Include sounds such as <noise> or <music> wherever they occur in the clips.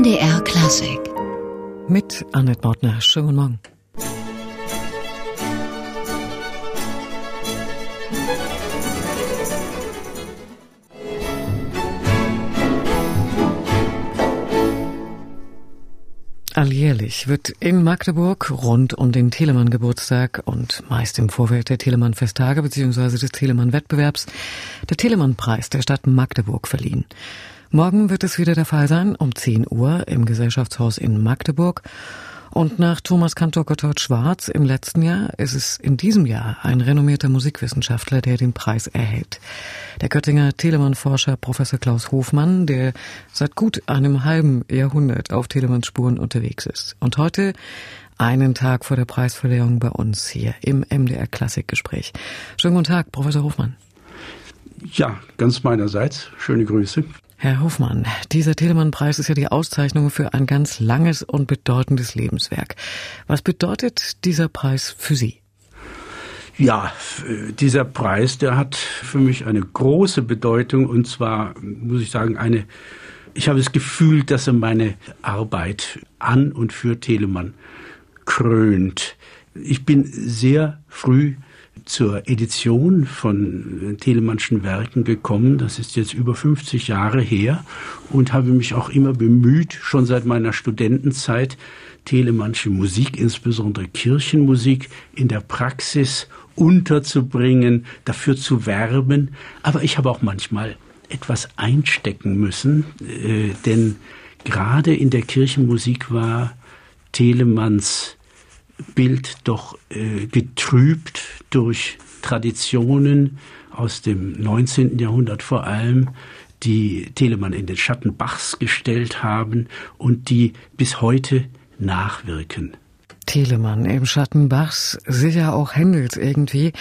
MDR Klassik. Mit Annette Mautner. Schönen guten Morgen. Alljährlich wird in Magdeburg rund um den Telemann-Geburtstag und meist im Vorfeld der Telemann-Festtage bzw. des Telemann-Wettbewerbs der Telemann-Preis der Stadt Magdeburg verliehen. Morgen wird es wieder der Fall sein, um 10 Uhr im Gesellschaftshaus in Magdeburg. Und nach Thomas Kantor Gotthard Schwarz im letzten Jahr ist es in diesem Jahr ein renommierter Musikwissenschaftler, der den Preis erhält. Der Göttinger Telemann-Forscher Professor Klaus Hofmann, der seit gut einem halben Jahrhundert auf Telemanns Spuren unterwegs ist. Und heute einen Tag vor der Preisverleihung bei uns hier im MDR Klassikgespräch. Schönen guten Tag, Professor Hofmann. Ja, ganz meinerseits. Schöne Grüße. Herr Hofmann, dieser Telemann-Preis ist ja die Auszeichnung für ein ganz langes und bedeutendes Lebenswerk. Was bedeutet dieser Preis für Sie? Ja, dieser Preis, der hat für mich eine große Bedeutung und zwar, muss ich sagen, eine, ich habe das Gefühl, dass er meine Arbeit an und für Telemann krönt. Ich bin sehr früh zur Edition von Telemannschen Werken gekommen. Das ist jetzt über 50 Jahre her und habe mich auch immer bemüht, schon seit meiner Studentenzeit, Telemannsche Musik, insbesondere Kirchenmusik, in der Praxis unterzubringen, dafür zu werben. Aber ich habe auch manchmal etwas einstecken müssen, äh, denn gerade in der Kirchenmusik war Telemanns Bild doch äh, getrübt durch Traditionen aus dem 19. Jahrhundert vor allem, die Telemann in den Schatten Bachs gestellt haben und die bis heute nachwirken. Telemann im Schatten Bachs, sicher auch Händels irgendwie.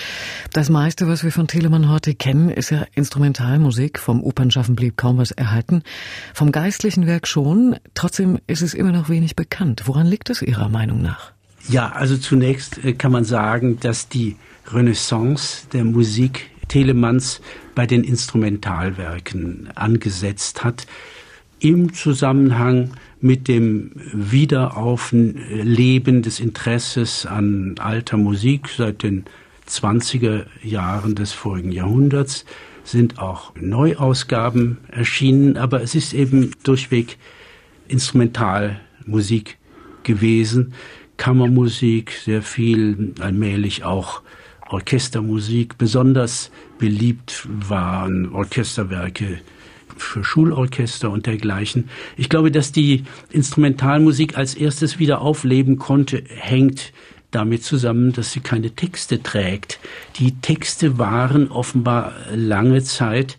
Das meiste, was wir von Telemann heute kennen, ist ja Instrumentalmusik. Vom Opernschaffen blieb kaum was erhalten. Vom geistlichen Werk schon. Trotzdem ist es immer noch wenig bekannt. Woran liegt es Ihrer Meinung nach? Ja, also zunächst äh, kann man sagen, dass die Renaissance der Musik Telemanns bei den Instrumentalwerken angesetzt hat, im Zusammenhang mit dem Wiederaufleben des Interesses an alter Musik seit den 20er Jahren des vorigen Jahrhunderts sind auch Neuausgaben erschienen, aber es ist eben durchweg Instrumentalmusik gewesen, Kammermusik, sehr viel allmählich auch Orchestermusik. Besonders beliebt waren Orchesterwerke für Schulorchester und dergleichen. Ich glaube, dass die Instrumentalmusik als erstes wieder aufleben konnte, hängt damit zusammen, dass sie keine Texte trägt. Die Texte waren offenbar lange Zeit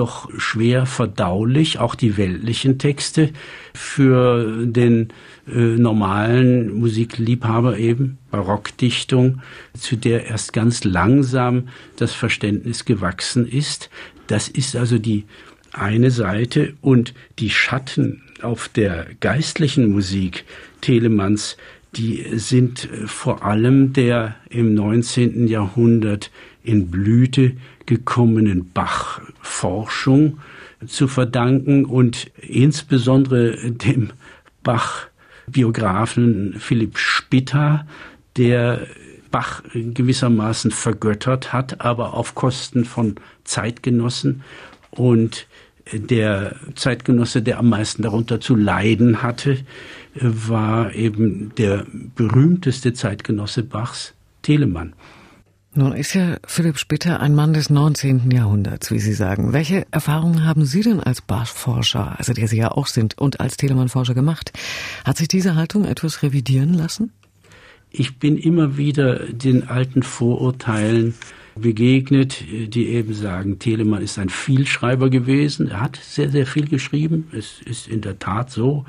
doch schwer verdaulich, auch die weltlichen Texte für den äh, normalen Musikliebhaber eben, Barockdichtung, zu der erst ganz langsam das Verständnis gewachsen ist. Das ist also die eine Seite und die Schatten auf der geistlichen Musik Telemanns, die sind vor allem der im 19. Jahrhundert in Blüte gekommenen Bach-Forschung zu verdanken und insbesondere dem Bach-Biografen Philipp Spitta, der Bach gewissermaßen vergöttert hat, aber auf Kosten von Zeitgenossen und der Zeitgenosse, der am meisten darunter zu leiden hatte, war eben der berühmteste Zeitgenosse Bachs, Telemann. Nun ist ja Philipp Spitter ein Mann des 19. Jahrhunderts, wie Sie sagen. Welche Erfahrungen haben Sie denn als Bach-Forscher, also der Sie ja auch sind, und als Telemann-Forscher gemacht? Hat sich diese Haltung etwas revidieren lassen? Ich bin immer wieder den alten Vorurteilen begegnet, die eben sagen, Telemann ist ein Vielschreiber gewesen. Er hat sehr, sehr viel geschrieben. Es ist in der Tat so.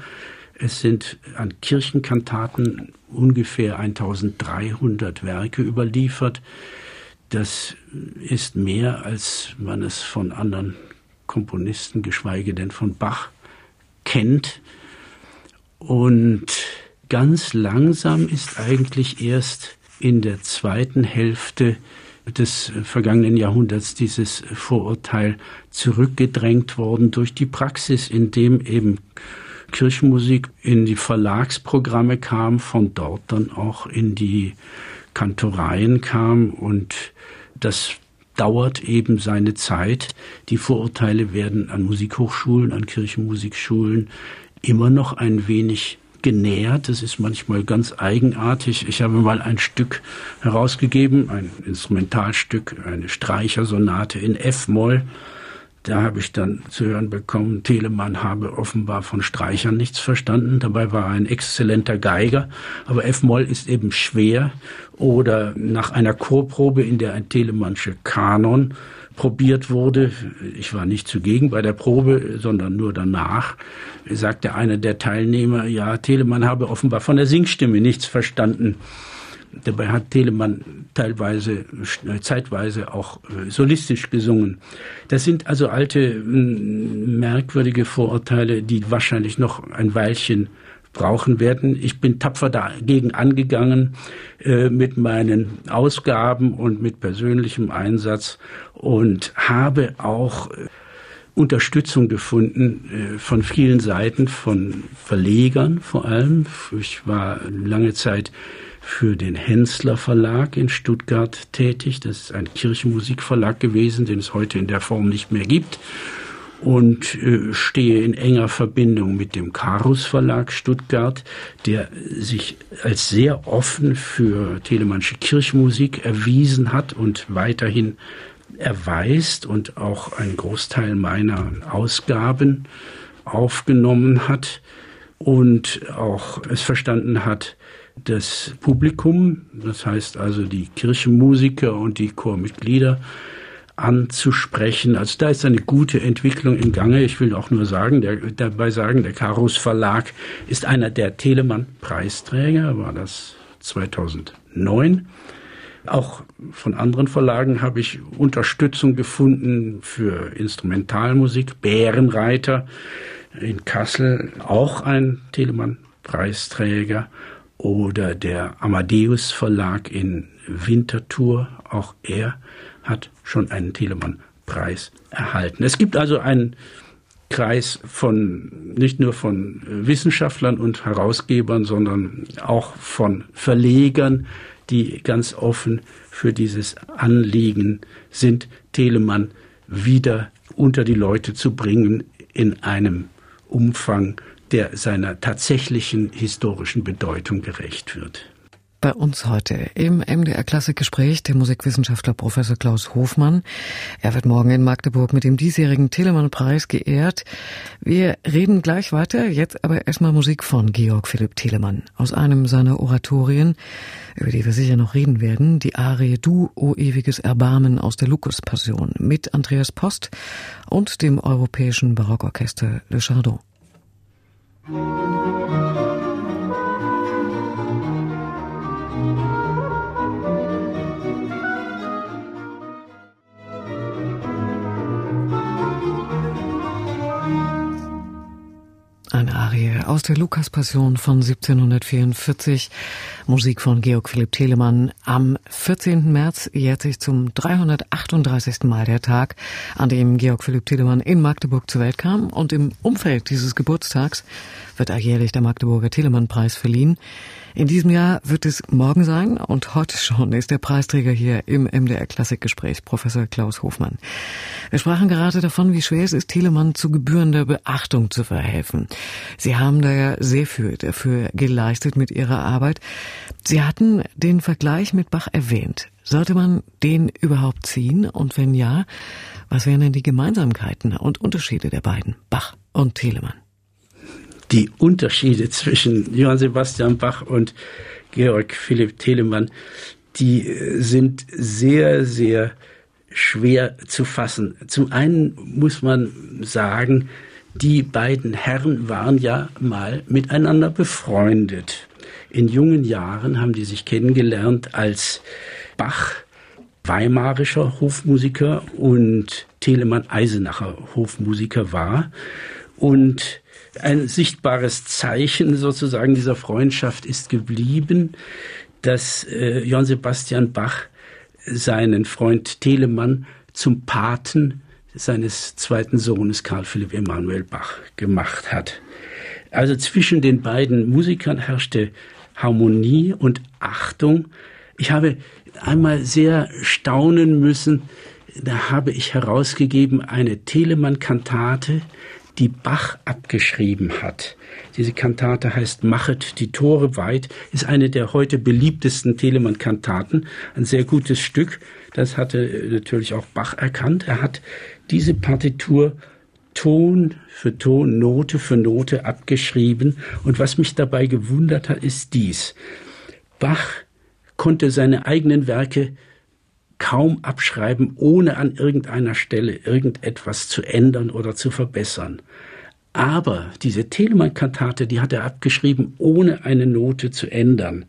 Es sind an Kirchenkantaten ungefähr 1300 Werke überliefert. Das ist mehr, als man es von anderen Komponisten, geschweige denn von Bach, kennt. Und ganz langsam ist eigentlich erst in der zweiten Hälfte des vergangenen Jahrhunderts dieses Vorurteil zurückgedrängt worden durch die Praxis, in dem eben Kirchenmusik in die Verlagsprogramme kam, von dort dann auch in die Kantoreien kam und das dauert eben seine Zeit. Die Vorurteile werden an Musikhochschulen, an Kirchenmusikschulen immer noch ein wenig genährt. Das ist manchmal ganz eigenartig. Ich habe mal ein Stück herausgegeben, ein Instrumentalstück, eine Streichersonate in F-Moll. Da habe ich dann zu hören bekommen, Telemann habe offenbar von Streichern nichts verstanden. Dabei war er ein exzellenter Geiger. Aber F-Moll ist eben schwer. Oder nach einer Chorprobe, in der ein Telemannsche Kanon probiert wurde. Ich war nicht zugegen bei der Probe, sondern nur danach, sagte einer der Teilnehmer, ja, Telemann habe offenbar von der Singstimme nichts verstanden. Dabei hat Telemann teilweise, zeitweise auch äh, solistisch gesungen. Das sind also alte, merkwürdige Vorurteile, die wahrscheinlich noch ein Weilchen brauchen werden. Ich bin tapfer dagegen angegangen äh, mit meinen Ausgaben und mit persönlichem Einsatz und habe auch äh, Unterstützung gefunden äh, von vielen Seiten, von Verlegern vor allem. Ich war lange Zeit für den Hensler Verlag in Stuttgart tätig. Das ist ein Kirchenmusikverlag gewesen, den es heute in der Form nicht mehr gibt und äh, stehe in enger Verbindung mit dem Karus Verlag Stuttgart, der sich als sehr offen für telemannsche Kirchmusik erwiesen hat und weiterhin erweist und auch einen Großteil meiner Ausgaben aufgenommen hat und auch es verstanden hat, das Publikum, das heißt also die Kirchenmusiker und die Chormitglieder, anzusprechen. Also da ist eine gute Entwicklung im Gange. Ich will auch nur sagen, der, dabei sagen, der Karus Verlag ist einer der Telemann-Preisträger, war das 2009. Auch von anderen Verlagen habe ich Unterstützung gefunden für Instrumentalmusik. Bärenreiter in Kassel, auch ein Telemann-Preisträger. Oder der Amadeus Verlag in Winterthur, auch er hat schon einen Telemann-Preis erhalten. Es gibt also einen Kreis von nicht nur von Wissenschaftlern und Herausgebern, sondern auch von Verlegern, die ganz offen für dieses Anliegen sind, Telemann wieder unter die Leute zu bringen in einem Umfang, der seiner tatsächlichen historischen Bedeutung gerecht wird. Bei uns heute im MDR Klassikgespräch der Musikwissenschaftler Professor Klaus Hofmann. Er wird morgen in Magdeburg mit dem diesjährigen Telemann-Preis geehrt. Wir reden gleich weiter, jetzt aber erstmal Musik von Georg Philipp Telemann aus einem seiner Oratorien, über die wir sicher noch reden werden, die Arie Du, o ewiges Erbarmen aus der Lukas-Passion mit Andreas Post und dem europäischen Barockorchester Le Chardon. Eine Arie aus der Lukas-Passion von 1744, Musik von Georg Philipp Telemann. Am 14. März jährt sich zum 338. Mal der Tag, an dem Georg Philipp Telemann in Magdeburg zur Welt kam. Und im Umfeld dieses Geburtstags wird alljährlich der Magdeburger Telemann-Preis verliehen. In diesem Jahr wird es morgen sein und heute schon ist der Preisträger hier im MDR Klassikgespräch, Professor Klaus Hofmann. Wir sprachen gerade davon, wie schwer es ist, Telemann zu gebührender Beachtung zu verhelfen. Sie haben da ja sehr viel dafür geleistet mit Ihrer Arbeit. Sie hatten den Vergleich mit Bach erwähnt. Sollte man den überhaupt ziehen? Und wenn ja, was wären denn die Gemeinsamkeiten und Unterschiede der beiden, Bach und Telemann? Die Unterschiede zwischen Johann Sebastian Bach und Georg Philipp Telemann, die äh, sind sehr, sehr schwer zu fassen. Zum einen muss man sagen, die beiden Herren waren ja mal miteinander befreundet. In jungen Jahren haben die sich kennengelernt, als Bach weimarischer Hofmusiker und Telemann Eisenacher Hofmusiker war. Und ein sichtbares Zeichen sozusagen dieser Freundschaft ist geblieben, dass äh, Johann Sebastian Bach seinen Freund Telemann zum Paten seines zweiten Sohnes Karl Philipp Emanuel Bach gemacht hat. Also zwischen den beiden Musikern herrschte Harmonie und Achtung. Ich habe einmal sehr staunen müssen, da habe ich herausgegeben eine Telemann-Kantate, die Bach abgeschrieben hat. Diese Kantate heißt Machet die Tore weit, ist eine der heute beliebtesten Telemann-Kantaten, ein sehr gutes Stück. Das hatte natürlich auch Bach erkannt. Er hat diese Partitur Ton für Ton, Note für Note abgeschrieben. Und was mich dabei gewundert hat, ist dies. Bach konnte seine eigenen Werke kaum abschreiben, ohne an irgendeiner Stelle irgendetwas zu ändern oder zu verbessern. Aber diese Telemann-Kantate, die hat er abgeschrieben, ohne eine Note zu ändern.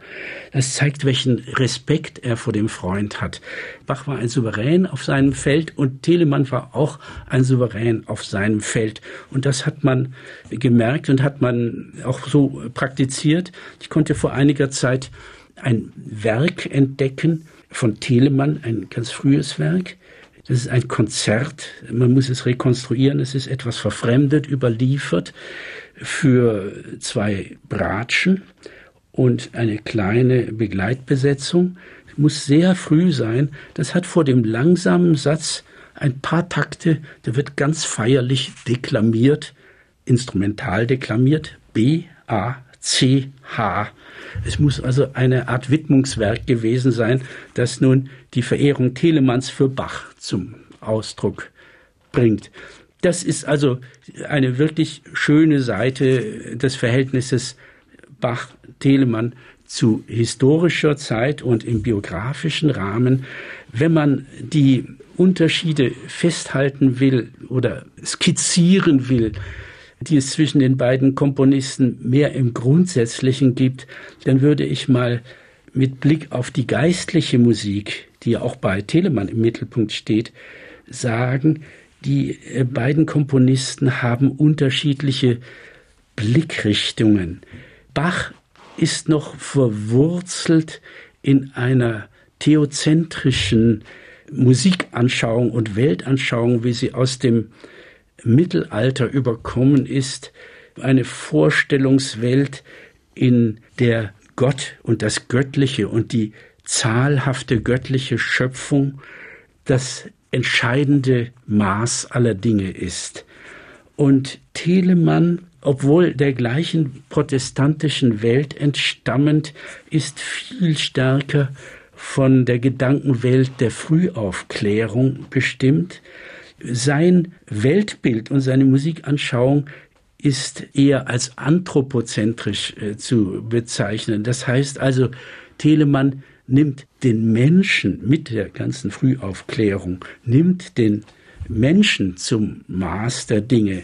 Das zeigt, welchen Respekt er vor dem Freund hat. Bach war ein Souverän auf seinem Feld und Telemann war auch ein Souverän auf seinem Feld. Und das hat man gemerkt und hat man auch so praktiziert. Ich konnte vor einiger Zeit ein Werk entdecken, von Telemann, ein ganz frühes Werk. Das ist ein Konzert, man muss es rekonstruieren, es ist etwas verfremdet, überliefert für zwei Bratschen und eine kleine Begleitbesetzung. Es muss sehr früh sein. Das hat vor dem langsamen Satz ein paar Takte, der wird ganz feierlich deklamiert, instrumental deklamiert, B, A, C, H. Es muss also eine Art Widmungswerk gewesen sein, das nun die Verehrung Telemanns für Bach zum Ausdruck bringt. Das ist also eine wirklich schöne Seite des Verhältnisses Bach-Telemann zu historischer Zeit und im biografischen Rahmen. Wenn man die Unterschiede festhalten will oder skizzieren will, die es zwischen den beiden Komponisten mehr im Grundsätzlichen gibt, dann würde ich mal mit Blick auf die geistliche Musik, die ja auch bei Telemann im Mittelpunkt steht, sagen, die äh, beiden Komponisten haben unterschiedliche Blickrichtungen. Bach ist noch verwurzelt in einer theozentrischen Musikanschauung und Weltanschauung, wie sie aus dem Mittelalter überkommen ist, eine Vorstellungswelt, in der Gott und das Göttliche und die zahlhafte göttliche Schöpfung das entscheidende Maß aller Dinge ist. Und Telemann, obwohl der gleichen protestantischen Welt entstammend, ist viel stärker von der Gedankenwelt der Frühaufklärung bestimmt, sein Weltbild und seine Musikanschauung ist eher als anthropozentrisch äh, zu bezeichnen. Das heißt also, Telemann nimmt den Menschen mit der ganzen Frühaufklärung, nimmt den Menschen zum Maß der Dinge.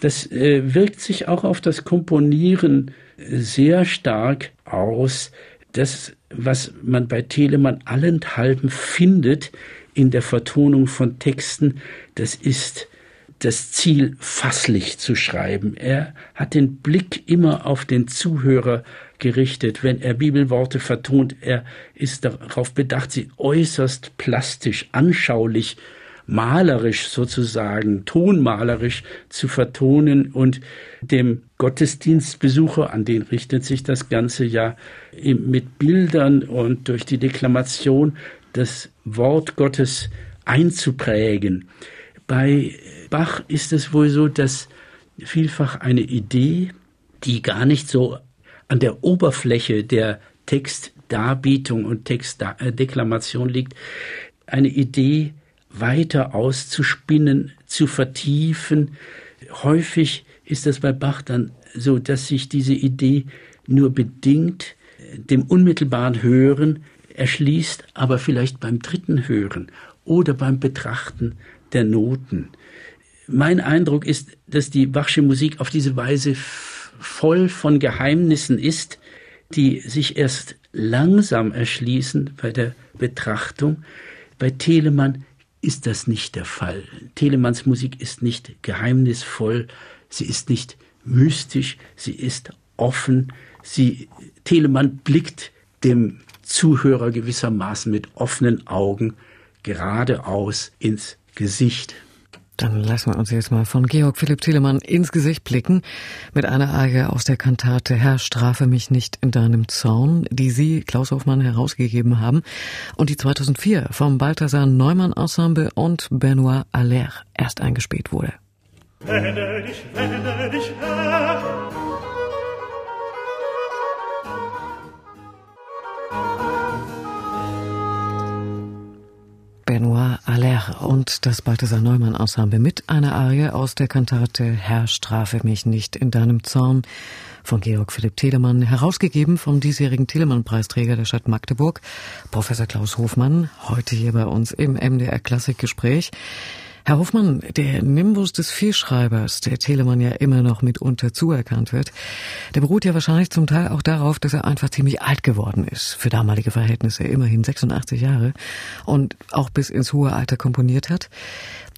Das äh, wirkt sich auch auf das Komponieren sehr stark aus. Das, was man bei Telemann allenthalben findet, in der Vertonung von Texten, das ist das Ziel, fasslich zu schreiben. Er hat den Blick immer auf den Zuhörer gerichtet. Wenn er Bibelworte vertont, er ist darauf bedacht, sie äußerst plastisch, anschaulich, malerisch sozusagen, tonmalerisch zu vertonen und dem Gottesdienstbesucher, an den richtet sich das Ganze ja mit Bildern und durch die Deklamation das Wort Gottes einzuprägen. Bei Bach ist es wohl so, dass vielfach eine Idee, die gar nicht so an der Oberfläche der Textdarbietung und Textdeklamation liegt, eine Idee weiter auszuspinnen, zu vertiefen. Häufig ist es bei Bach dann so, dass sich diese Idee nur bedingt dem unmittelbaren Hören erschließt, aber vielleicht beim dritten Hören oder beim Betrachten der Noten. Mein Eindruck ist, dass die Bachsche Musik auf diese Weise voll von Geheimnissen ist, die sich erst langsam erschließen bei der Betrachtung. Bei Telemann ist das nicht der Fall. Telemanns Musik ist nicht geheimnisvoll, sie ist nicht mystisch, sie ist offen. Sie, Telemann blickt dem Zuhörer gewissermaßen mit offenen Augen geradeaus ins Gesicht. Dann lassen wir uns jetzt mal von Georg Philipp Telemann ins Gesicht blicken mit einer Arie aus der Kantate Herr, strafe mich nicht in deinem Zorn, die Sie, Klaus Hofmann, herausgegeben haben und die 2004 vom Balthasar Neumann Ensemble und Benoit Aller erst eingespielt wurde. Wende dich, wende dich, Herr. Aller und das Balthasar Neumann Ensemble mit einer Arie aus der Kantate Herr, strafe mich nicht in deinem Zorn von Georg Philipp Telemann, herausgegeben vom diesjährigen Telemann-Preisträger der Stadt Magdeburg, Professor Klaus Hofmann, heute hier bei uns im MDR Klassikgespräch. Herr Hofmann, der Nimbus des Vielschreibers, der Telemann ja immer noch mitunter zuerkannt wird, der beruht ja wahrscheinlich zum Teil auch darauf, dass er einfach ziemlich alt geworden ist, für damalige Verhältnisse immerhin 86 Jahre und auch bis ins hohe Alter komponiert hat.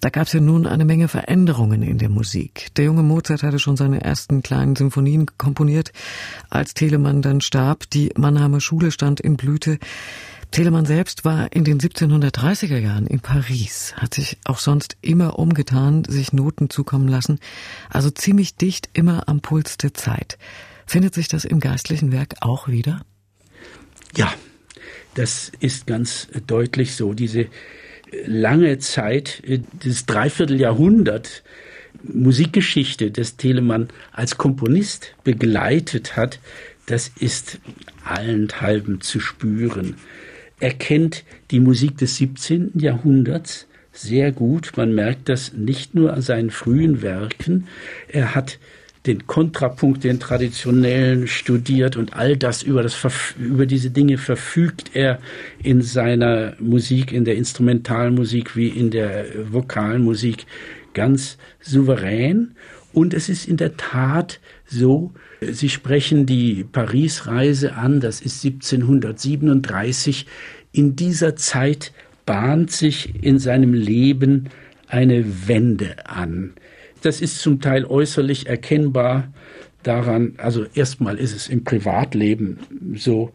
Da gab es ja nun eine Menge Veränderungen in der Musik. Der junge Mozart hatte schon seine ersten kleinen Symphonien komponiert, als Telemann dann starb. Die Mannheimer Schule stand in Blüte. Telemann selbst war in den 1730er Jahren in Paris, hat sich auch sonst immer umgetan, sich Noten zukommen lassen, also ziemlich dicht immer am Puls der Zeit. Findet sich das im geistlichen Werk auch wieder? Ja, das ist ganz deutlich so. Diese lange Zeit, das Dreivierteljahrhundert Musikgeschichte, das Telemann als Komponist begleitet hat, das ist allenthalben zu spüren. Er kennt die Musik des 17. Jahrhunderts sehr gut. Man merkt das nicht nur an seinen frühen Werken. Er hat den Kontrapunkt, den traditionellen studiert und all das über, das über diese Dinge verfügt er in seiner Musik, in der Instrumentalmusik wie in der Vokalmusik ganz souverän. Und es ist in der Tat so, Sie sprechen die Paris-Reise an, das ist 1737. In dieser Zeit bahnt sich in seinem Leben eine Wende an. Das ist zum Teil äußerlich erkennbar daran, also erstmal ist es im Privatleben so,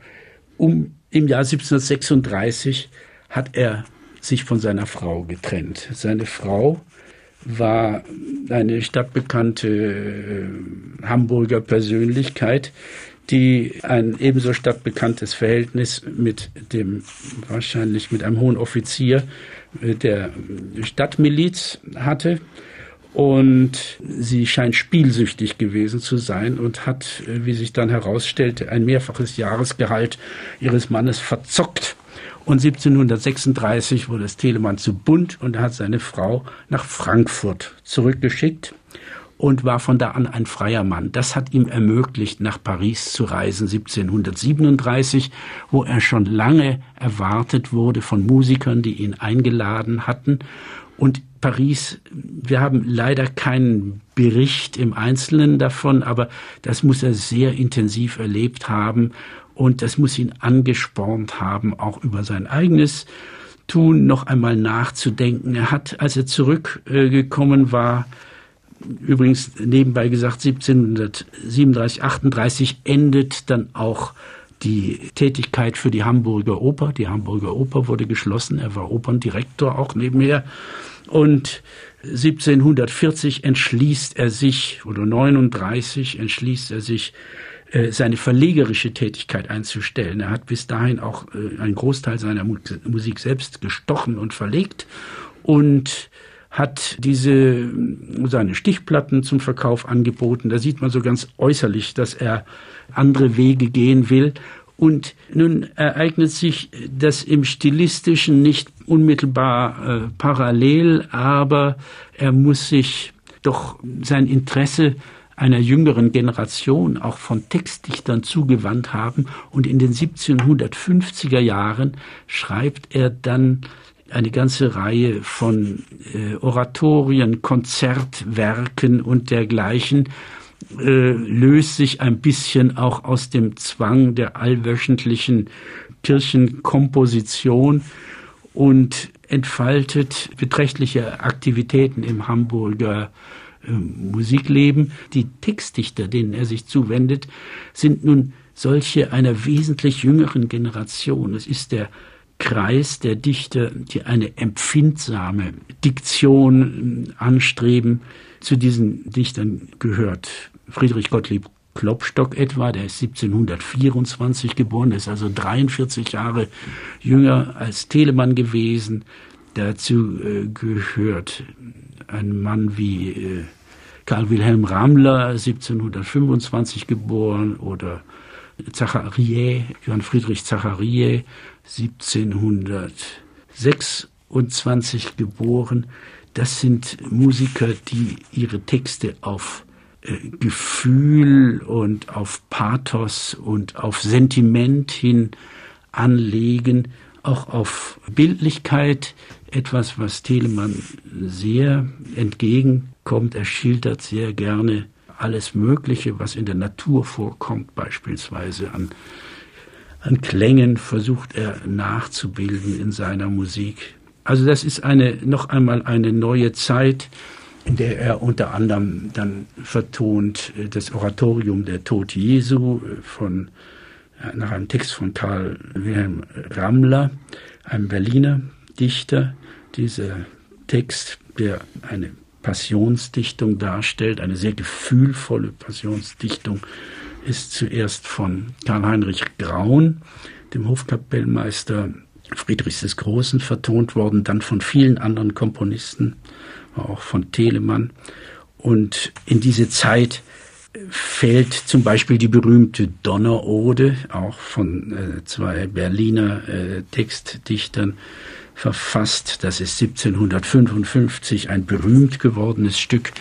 um im Jahr 1736 hat er sich von seiner Frau getrennt. Seine Frau war eine stadtbekannte äh, Hamburger Persönlichkeit, die ein ebenso stadtbekanntes Verhältnis mit dem, wahrscheinlich mit einem hohen Offizier äh, der Stadtmiliz hatte. Und sie scheint spielsüchtig gewesen zu sein und hat, äh, wie sich dann herausstellte, ein mehrfaches Jahresgehalt ihres Mannes verzockt und 1736 wurde das Telemann zu bunt und hat seine Frau nach Frankfurt zurückgeschickt und war von da an ein freier Mann. Das hat ihm ermöglicht, nach Paris zu reisen 1737, wo er schon lange erwartet wurde von Musikern, die ihn eingeladen hatten. Und Paris, wir haben leider keinen Bericht im Einzelnen davon, aber das muss er sehr intensiv erlebt haben und das muss ihn angespornt haben, auch über sein eigenes Tun noch einmal nachzudenken. Er hat, als er zurückgekommen war, übrigens nebenbei gesagt 1737, 38 endet dann auch die Tätigkeit für die Hamburger Oper. Die Hamburger Oper wurde geschlossen. Er war Operndirektor auch nebenher. Und 1740 entschließt er sich, oder 39 entschließt er sich, seine verlegerische Tätigkeit einzustellen. Er hat bis dahin auch äh, einen Großteil seiner Musik selbst gestochen und verlegt und hat diese seine Stichplatten zum Verkauf angeboten. Da sieht man so ganz äußerlich, dass er andere Wege gehen will. Und nun ereignet sich das im stilistischen nicht unmittelbar äh, parallel, aber er muss sich doch sein Interesse einer jüngeren Generation auch von Textdichtern zugewandt haben. Und in den 1750er Jahren schreibt er dann eine ganze Reihe von äh, Oratorien, Konzertwerken und dergleichen, äh, löst sich ein bisschen auch aus dem Zwang der allwöchentlichen Kirchenkomposition und entfaltet beträchtliche Aktivitäten im Hamburger ähm, Musikleben. Die Textdichter, denen er sich zuwendet, sind nun solche einer wesentlich jüngeren Generation. Es ist der Kreis der Dichter, die eine empfindsame Diktion anstreben. Zu diesen Dichtern gehört Friedrich Gottlieb Klopstock etwa, der ist 1724 geboren, ist also 43 Jahre jünger als Telemann gewesen. Dazu äh, gehört ein Mann wie äh, Karl Wilhelm Ramler, 1725 geboren, oder Zachariä, Johann Friedrich Zachariä, 1726 geboren. Das sind Musiker, die ihre Texte auf äh, Gefühl und auf Pathos und auf Sentiment hin anlegen, auch auf Bildlichkeit, etwas, was Telemann sehr entgegenkommt. Er schildert sehr gerne alles Mögliche, was in der Natur vorkommt, beispielsweise an, an Klängen versucht er nachzubilden in seiner Musik. Also das ist eine, noch einmal eine neue Zeit, in der er unter anderem dann vertont äh, das Oratorium der Tod Jesu äh, von, nach einem Text von Karl Wilhelm Rammler, einem Berliner Dichter. Dieser Text, der eine Passionsdichtung darstellt, eine sehr gefühlvolle Passionsdichtung, ist zuerst von Karl-Heinrich Graun, dem Hofkapellmeister Friedrichs des Großen, vertont worden, dann von vielen anderen Komponisten, auch von Telemann. Und in diese Zeit fällt zum Beispiel die berühmte Donnerode, auch von äh, zwei Berliner äh, Textdichtern, verfasst. Das ist 1755 ein berühmt gewordenes Stück,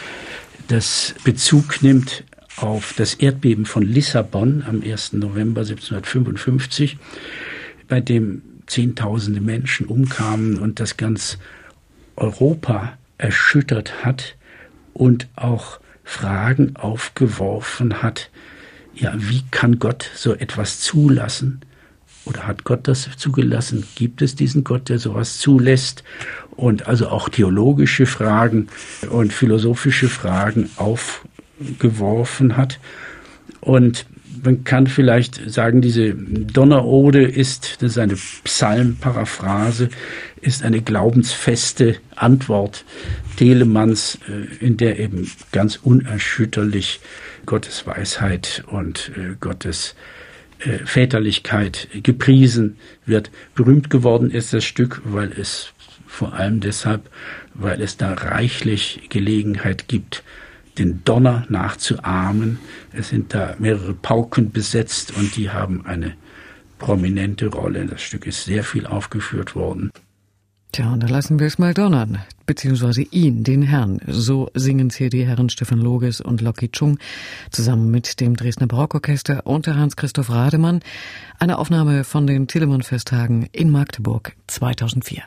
das Bezug nimmt auf das Erdbeben von Lissabon am 1. November 1755, bei dem Zehntausende Menschen umkamen und das ganz Europa erschüttert hat und auch Fragen aufgeworfen hat, ja, wie kann Gott so etwas zulassen? Oder hat Gott das zugelassen? Gibt es diesen Gott, der sowas zulässt? Und also auch theologische Fragen und philosophische Fragen aufgeworfen hat. Und man kann vielleicht sagen, diese Donnerode ist, das ist eine Psalmparaphrase, ist eine glaubensfeste Antwort Telemanns, äh, in der eben ganz unerschütterlich Gottes Weisheit und äh, Gottes äh, Väterlichkeit gepriesen wird. Berühmt geworden ist das Stück, weil es vor allem deshalb, weil es da reichlich Gelegenheit gibt, den Donner nachzuahmen. Es sind da mehrere Pauken besetzt und die haben eine prominente Rolle. Das Stück ist sehr viel aufgeführt worden. Tja, und da lassen wir es mal donnern, beziehungsweise ihn, den Herrn. So singen es hier die Herren Stefan Loges und Loki Chung zusammen mit dem Dresdner Barockorchester unter Hans-Christoph Rademann. Eine Aufnahme von den Telemann-Festtagen in Magdeburg 2004.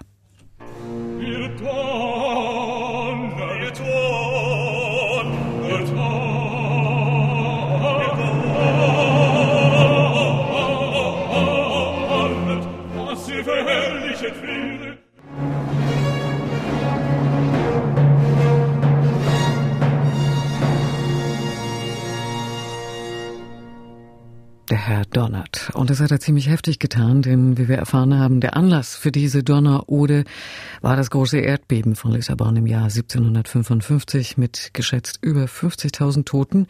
Der Herr donnert. Und das hat er ziemlich heftig getan, denn wie wir erfahren haben, der Anlass für diese Donnerode war das große Erdbeben von Lissabon im Jahr 1755 mit geschätzt über 50.000 Toten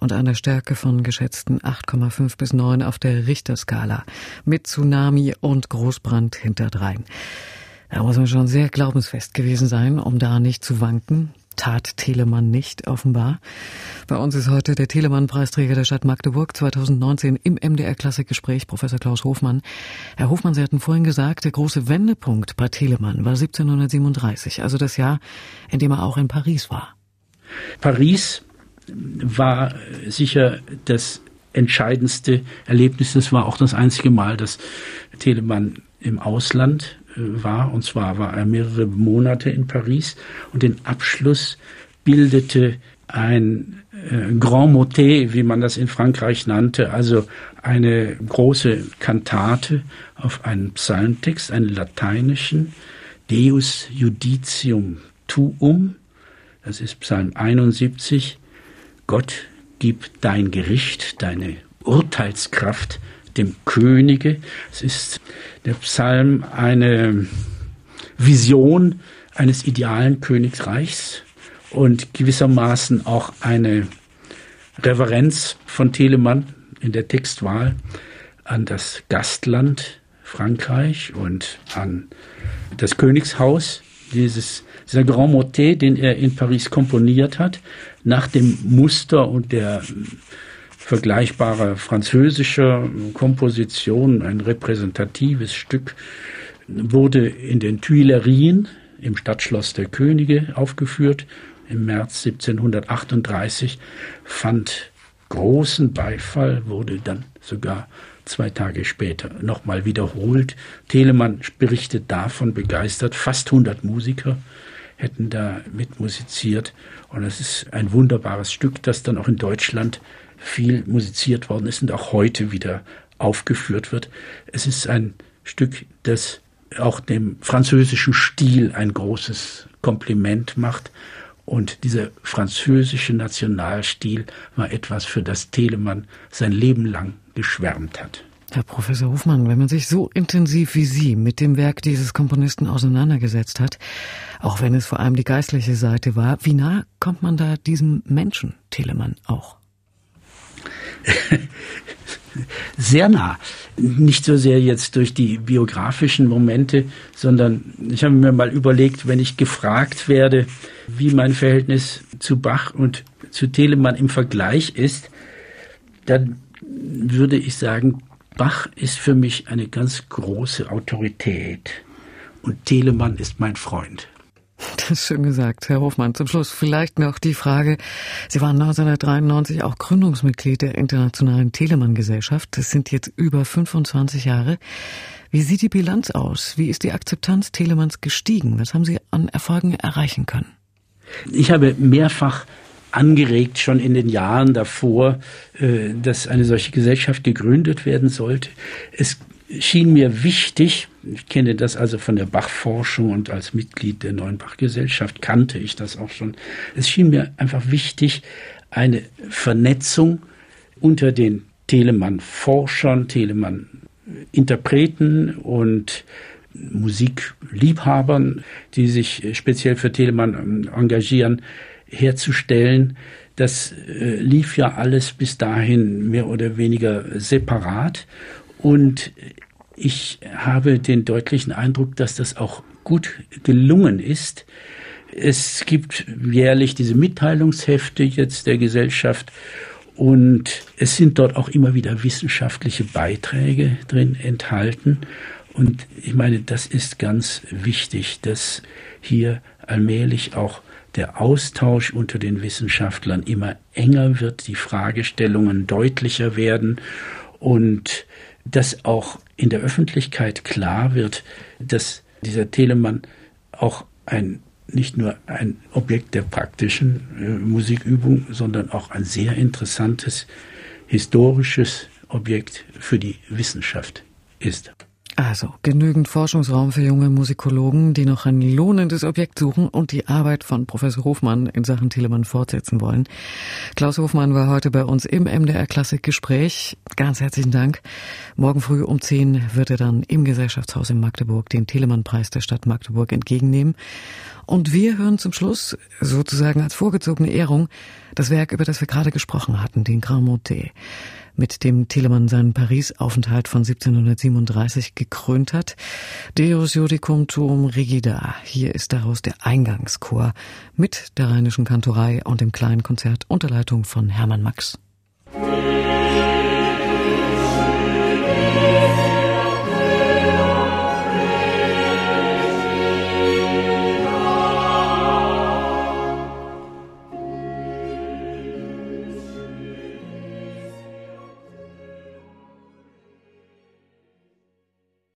und einer Stärke von geschätzten 8,5 bis 9 auf der Richterskala mit Tsunami und Großbrand hinterdrein. Da muss man schon sehr glaubensfest gewesen sein, um da nicht zu wanken tat Telemann nicht, offenbar. Bei uns ist heute der Telemann-Preisträger der Stadt Magdeburg 2019 im MDR-Klassikgespräch, Professor Klaus Hofmann. Herr Hofmann, Sie hatten vorhin gesagt, der große Wendepunkt bei Telemann war 1737, also das Jahr, in dem er auch in Paris war. Paris war sicher das entscheidendste Erlebnis. Das war auch das einzige Mal, dass Telemann im Ausland war. Und zwar war er mehrere Monate in Paris und den Abschluss bildete ein äh, Grand Motet, wie man das in Frankreich nannte, also eine große Kantate auf einen Psalmtext, einen lateinischen, Deus Judicium Tuum, das ist Psalm 71, Gott gib dein Gericht, deine Urteilskraft dem Könige. Es ist der Psalm eine Vision eines idealen Königreichs und gewissermaßen auch eine Reverenz von Telemann in der Textwahl an das Gastland Frankreich und an das Königshaus, dieses, dieser Grand Motet, den er in Paris komponiert hat, nach dem Muster und der vergleichbare französische Komposition, ein repräsentatives Stück, wurde in den Tuilerien im Stadtschloss der Könige aufgeführt. Im März 1738 fand großen Beifall, wurde dann sogar zwei Tage später nochmal wiederholt. Telemann berichtet davon begeistert, fast 100 Musiker hätten da mitmusiziert. Und es ist ein wunderbares Stück, das dann auch in Deutschland viel musiziert worden ist und auch heute wieder aufgeführt wird. Es ist ein Stück, das auch dem französischen Stil ein großes Kompliment macht. Und dieser französische Nationalstil war etwas, für das Telemann sein Leben lang geschwärmt hat. Herr Professor Hofmann, wenn man sich so intensiv wie Sie mit dem Werk dieses Komponisten auseinandergesetzt hat, auch wenn es vor allem die geistliche Seite war, wie nah kommt man da diesem Menschen, Telemann, auch? <laughs> sehr nah. Nicht so sehr jetzt durch die biografischen Momente, sondern ich habe mir mal überlegt, wenn ich gefragt werde, wie mein Verhältnis zu Bach und zu Telemann im Vergleich ist, dann würde ich sagen, Bach ist für mich eine ganz große Autorität und Telemann ist mein Freund. <laughs> Das ist schön gesagt, Herr Hofmann. Zum Schluss vielleicht noch die Frage. Sie waren 1993 auch Gründungsmitglied der Internationalen Telemann-Gesellschaft. Das sind jetzt über 25 Jahre. Wie sieht die Bilanz aus? Wie ist die Akzeptanz Telemanns gestiegen? Was haben Sie an Erfolgen erreichen können? Ich habe mehrfach angeregt, schon in den Jahren davor, äh, dass eine solche Gesellschaft gegründet werden sollte. Es schien mir wichtig, ich kenne das also von der Bach-Forschung und als Mitglied der neuen Bach-Gesellschaft kannte ich das auch schon. Es schien mir einfach wichtig, eine Vernetzung unter den Telemann-Forschern, Telemann-Interpreten und Musikliebhabern, die sich speziell für Telemann engagieren, herzustellen. Das äh, lief ja alles bis dahin mehr oder weniger separat. Und ich habe den deutlichen Eindruck, dass das auch gut gelungen ist. Es gibt jährlich diese Mitteilungshefte jetzt der Gesellschaft und es sind dort auch immer wieder wissenschaftliche Beiträge drin enthalten. Und ich meine, das ist ganz wichtig, dass hier allmählich auch der Austausch unter den Wissenschaftlern immer enger wird, die Fragestellungen deutlicher werden und dass auch in der Öffentlichkeit klar wird, dass dieser Telemann auch ein nicht nur ein Objekt der praktischen äh, Musikübung, sondern auch ein sehr interessantes historisches Objekt für die Wissenschaft ist. Also genügend Forschungsraum für junge Musikologen, die noch ein lohnendes Objekt suchen und die Arbeit von Professor Hofmann in Sachen Telemann fortsetzen wollen. Klaus Hofmann war heute bei uns im MDR Klassik Gespräch. Ganz herzlichen Dank. Morgen früh um 10 wird er dann im Gesellschaftshaus in Magdeburg den Telemann-Preis der Stadt Magdeburg entgegennehmen. Und wir hören zum Schluss, sozusagen als vorgezogene Ehrung, das Werk, über das wir gerade gesprochen hatten, den Grand Motet mit dem Telemann seinen Paris-Aufenthalt von 1737 gekrönt hat. Deus Judicum tuum rigida. Hier ist daraus der Eingangschor mit der Rheinischen Kantorei und dem kleinen Konzert unter Leitung von Hermann Max.